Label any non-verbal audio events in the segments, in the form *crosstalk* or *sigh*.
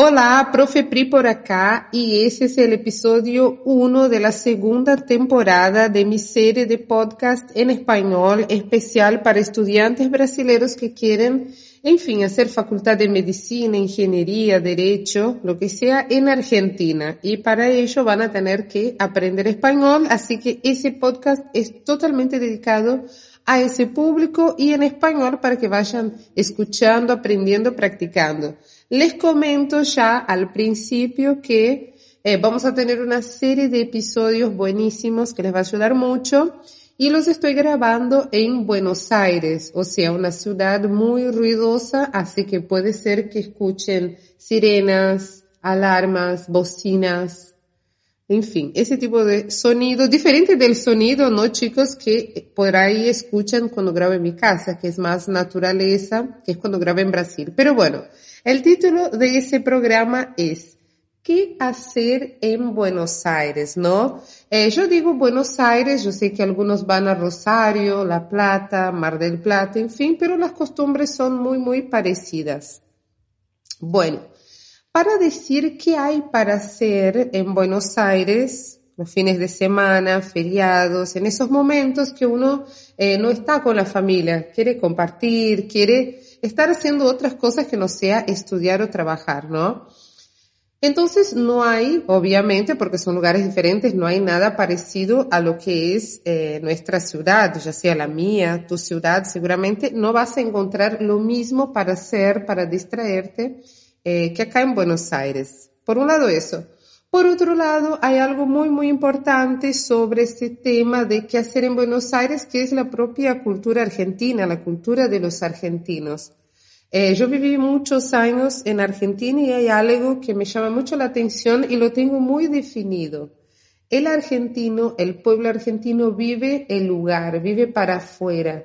Olá, Profe Pri por acá y ese es el episodio 1 de la segunda temporada de mi serie de podcast en español especial para estudiantes brasileños que quieren, en fin, hacer facultad de medicina, ingeniería, derecho, lo que sea en Argentina. Y para ello van a tener que aprender español, así que ese podcast es totalmente dedicado a ese público y en español para que vayan escuchando, aprendiendo, practicando. Les comento ya al principio que eh, vamos a tener una serie de episodios buenísimos que les va a ayudar mucho y los estoy grabando en Buenos Aires, o sea, una ciudad muy ruidosa, así que puede ser que escuchen sirenas, alarmas, bocinas, en fin, ese tipo de sonido, diferente del sonido, ¿no, chicos? Que por ahí escuchan cuando grabo en mi casa, que es más naturaleza, que es cuando grabo en Brasil. Pero bueno, el título de ese programa es ¿Qué hacer en Buenos Aires? ¿No? Eh, yo digo Buenos Aires, yo sé que algunos van a Rosario, La Plata, Mar del Plata, en fin, pero las costumbres son muy, muy parecidas. Bueno, para decir qué hay para hacer en Buenos Aires, los fines de semana, feriados, en esos momentos que uno eh, no está con la familia, quiere compartir, quiere estar haciendo otras cosas que no sea estudiar o trabajar, ¿no? Entonces no hay, obviamente, porque son lugares diferentes, no hay nada parecido a lo que es eh, nuestra ciudad, ya sea la mía, tu ciudad, seguramente no vas a encontrar lo mismo para hacer, para distraerte, eh, que acá en Buenos Aires. Por un lado eso. Por otro lado, hay algo muy, muy importante sobre este tema de qué hacer en Buenos Aires, que es la propia cultura argentina, la cultura de los argentinos. Eh, yo viví muchos años en Argentina y hay algo que me llama mucho la atención y lo tengo muy definido. El argentino, el pueblo argentino vive el lugar, vive para afuera.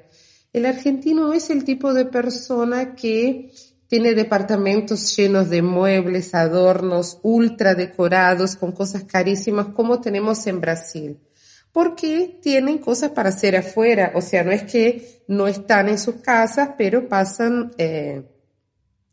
El argentino es el tipo de persona que tiene departamentos llenos de muebles, adornos, ultra decorados, con cosas carísimas como tenemos en Brasil. Porque tienen cosas para hacer afuera. O sea, no es que no están en sus casas, pero pasan, eh,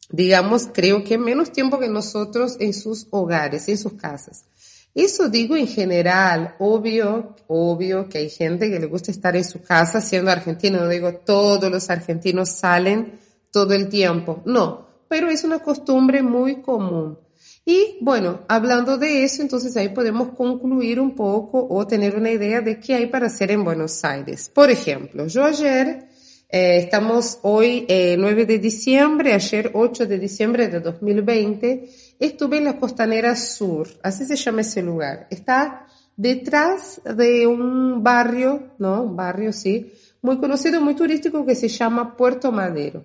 digamos, creo que menos tiempo que nosotros en sus hogares, en sus casas. Eso digo en general, obvio, obvio que hay gente que le gusta estar en su casa siendo argentino. No digo todos los argentinos salen todo el tiempo. No, pero es una costumbre muy común. Y bueno, hablando de eso, entonces ahí podemos concluir un poco o tener una idea de qué hay para hacer en Buenos Aires. Por ejemplo, yo ayer, eh, estamos hoy 9 eh, de diciembre, ayer 8 de diciembre de 2020, estuve en la Costanera Sur, así se llama ese lugar. Está detrás de un barrio, ¿no? Un barrio, sí, muy conocido, muy turístico que se llama Puerto Madero.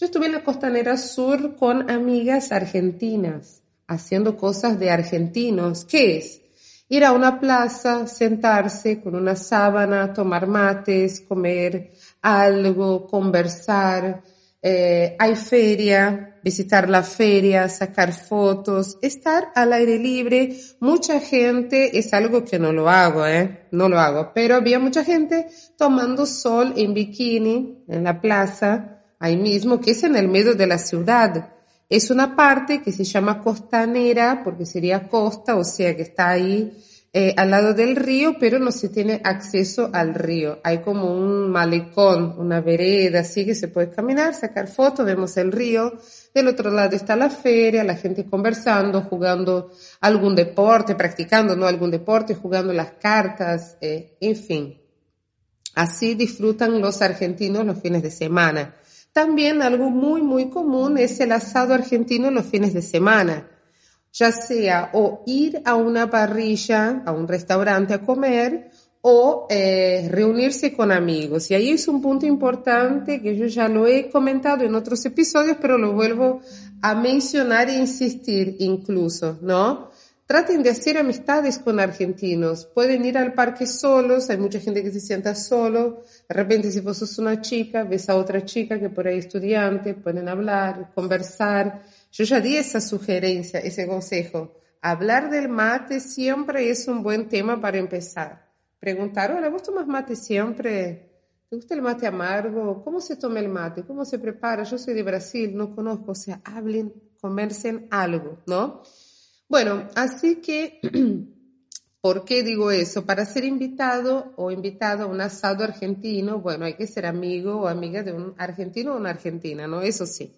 Yo estuve en la costanera sur con amigas argentinas, haciendo cosas de argentinos. ¿Qué es? Ir a una plaza, sentarse con una sábana, tomar mates, comer algo, conversar. Eh, hay feria, visitar la feria, sacar fotos, estar al aire libre. Mucha gente, es algo que no lo hago, ¿eh? No lo hago, pero había mucha gente tomando sol en bikini en la plaza ahí mismo, que es en el medio de la ciudad. Es una parte que se llama costanera, porque sería costa, o sea que está ahí eh, al lado del río, pero no se tiene acceso al río. Hay como un malecón, una vereda, así que se puede caminar, sacar fotos, vemos el río. Del otro lado está la feria, la gente conversando, jugando algún deporte, practicando ¿no? algún deporte, jugando las cartas, eh, en fin. Así disfrutan los argentinos los fines de semana. También algo muy, muy común es el asado argentino los fines de semana, ya sea o ir a una parrilla, a un restaurante a comer, o eh, reunirse con amigos. Y ahí es un punto importante que yo ya lo he comentado en otros episodios, pero lo vuelvo a mencionar e insistir incluso, ¿no? Traten de hacer amistades con argentinos. Pueden ir al parque solos, hay mucha gente que se sienta solo. De repente, si vos sos una chica, ves a otra chica que por ahí es estudiante, pueden hablar, conversar. Yo ya di esa sugerencia, ese consejo. Hablar del mate siempre es un buen tema para empezar. Preguntar, hola, ¿vos tomas mate siempre? ¿Te gusta el mate amargo? ¿Cómo se toma el mate? ¿Cómo se prepara? Yo soy de Brasil, no conozco. O sea, hablen, conversen algo, ¿no? Bueno, así que, *clears throat* ¿por qué digo eso? Para ser invitado o invitado a un asado argentino, bueno, hay que ser amigo o amiga de un argentino o una argentina, ¿no? Eso sí.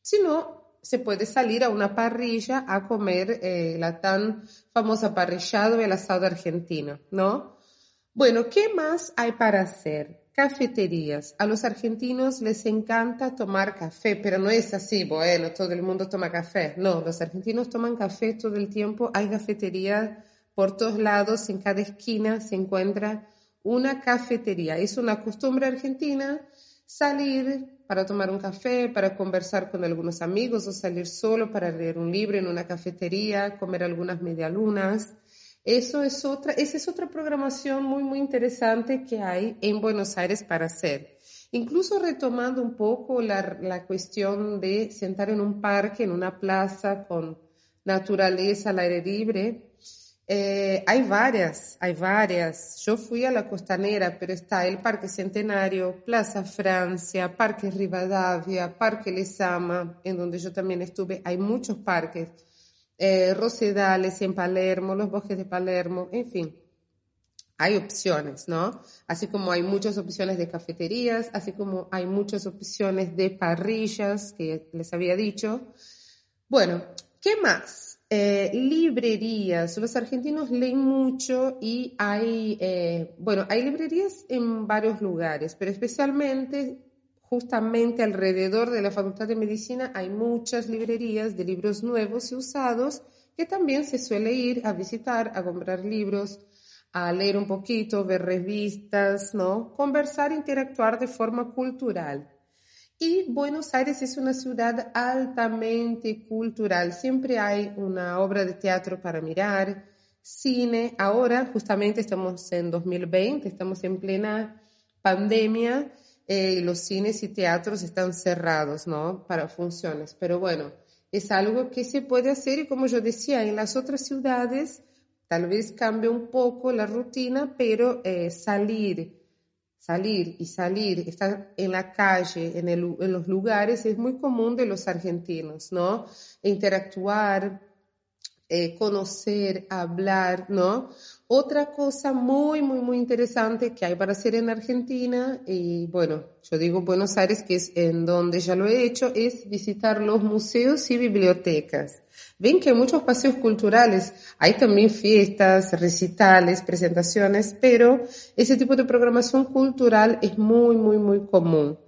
Si no, se puede salir a una parrilla a comer eh, la tan famosa parrillado el asado argentino, ¿no? Bueno, ¿qué más hay para hacer? Cafeterías. A los argentinos les encanta tomar café, pero no es así, bueno, todo el mundo toma café. No, los argentinos toman café todo el tiempo. Hay cafeterías por todos lados, en cada esquina se encuentra una cafetería. Es una costumbre argentina salir para tomar un café, para conversar con algunos amigos o salir solo para leer un libro en una cafetería, comer algunas medialunas. Eso es otra, esa es otra programación muy, muy interesante que hay en Buenos Aires para hacer. Incluso retomando un poco la, la cuestión de sentar en un parque, en una plaza con naturaleza al aire libre, eh, hay varias, hay varias. Yo fui a la costanera, pero está el Parque Centenario, Plaza Francia, Parque Rivadavia, Parque Lesama, en donde yo también estuve. Hay muchos parques eh, Rosedales en Palermo, los bosques de Palermo, en fin. Hay opciones, ¿no? Así como hay muchas opciones de cafeterías, así como hay muchas opciones de parrillas, que les había dicho. Bueno, ¿qué más? Eh, librerías. Los argentinos leen mucho y hay, eh, bueno, hay librerías en varios lugares, pero especialmente justamente alrededor de la Facultad de Medicina hay muchas librerías de libros nuevos y usados que también se suele ir a visitar, a comprar libros, a leer un poquito, ver revistas, ¿no? Conversar, interactuar de forma cultural. Y Buenos Aires es una ciudad altamente cultural. Siempre hay una obra de teatro para mirar, cine. Ahora, justamente estamos en 2020, estamos en plena pandemia eh, los cines y teatros están cerrados, ¿no? Para funciones. Pero bueno, es algo que se puede hacer y como yo decía, en las otras ciudades tal vez cambie un poco la rutina, pero eh, salir, salir y salir, estar en la calle, en, en los lugares, es muy común de los argentinos, ¿no? Interactuar, eh, conocer, hablar, ¿no? Otra cosa muy, muy, muy interesante que hay para hacer en Argentina, y bueno, yo digo Buenos Aires, que es en donde ya lo he hecho, es visitar los museos y bibliotecas. Ven que hay muchos paseos culturales, hay también fiestas, recitales, presentaciones, pero ese tipo de programación cultural es muy, muy, muy común.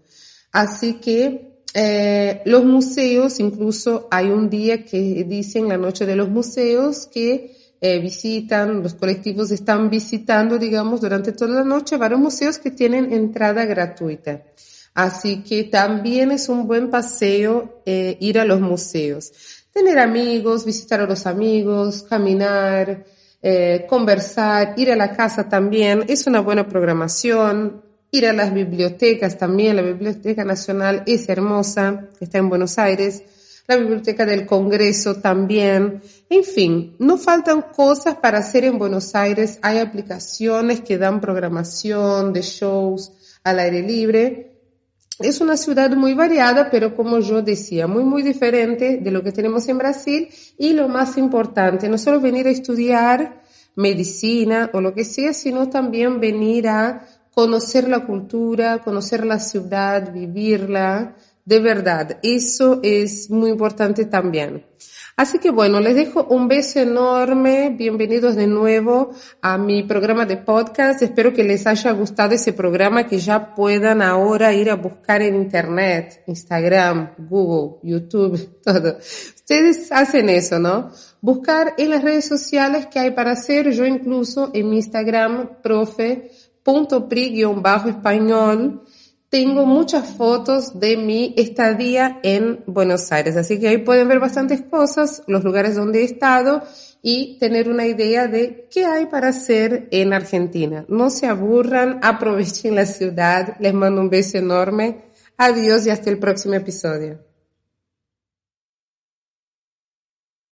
Así que eh, los museos, incluso hay un día que dicen la noche de los museos que eh, visitan, los colectivos están visitando, digamos, durante toda la noche varios museos que tienen entrada gratuita. Así que también es un buen paseo eh, ir a los museos. Tener amigos, visitar a los amigos, caminar, conversar, ir a la casa también, es una buena programación ir a las bibliotecas también. La Biblioteca Nacional es hermosa, está en Buenos Aires. La Biblioteca del Congreso también. En fin, no faltan cosas para hacer en Buenos Aires. Hay aplicaciones que dan programación de shows al aire libre. Es una ciudad muy variada, pero como yo decía, muy, muy diferente de lo que tenemos en Brasil. Y lo más importante, no solo venir a estudiar medicina o lo que sea, sino también venir a conocer la cultura, conocer la ciudad, vivirla, de verdad, eso es muy importante también. Así que bueno, les dejo un beso enorme, bienvenidos de nuevo a mi programa de podcast, espero que les haya gustado ese programa, que ya puedan ahora ir a buscar en internet, Instagram, Google, YouTube, *laughs* todo. Ustedes hacen eso, ¿no? buscar en las redes sociales que hay para hacer. Yo incluso en mi Instagram, profe.pri-español, tengo muchas fotos de mi estadía en Buenos Aires. Así que ahí pueden ver bastantes cosas, los lugares donde he estado y tener una idea de qué hay para hacer en Argentina. No se aburran, *laughs* aprovechen la ciudad. Les mando un beso enorme. Adiós y hasta el próximo episodio.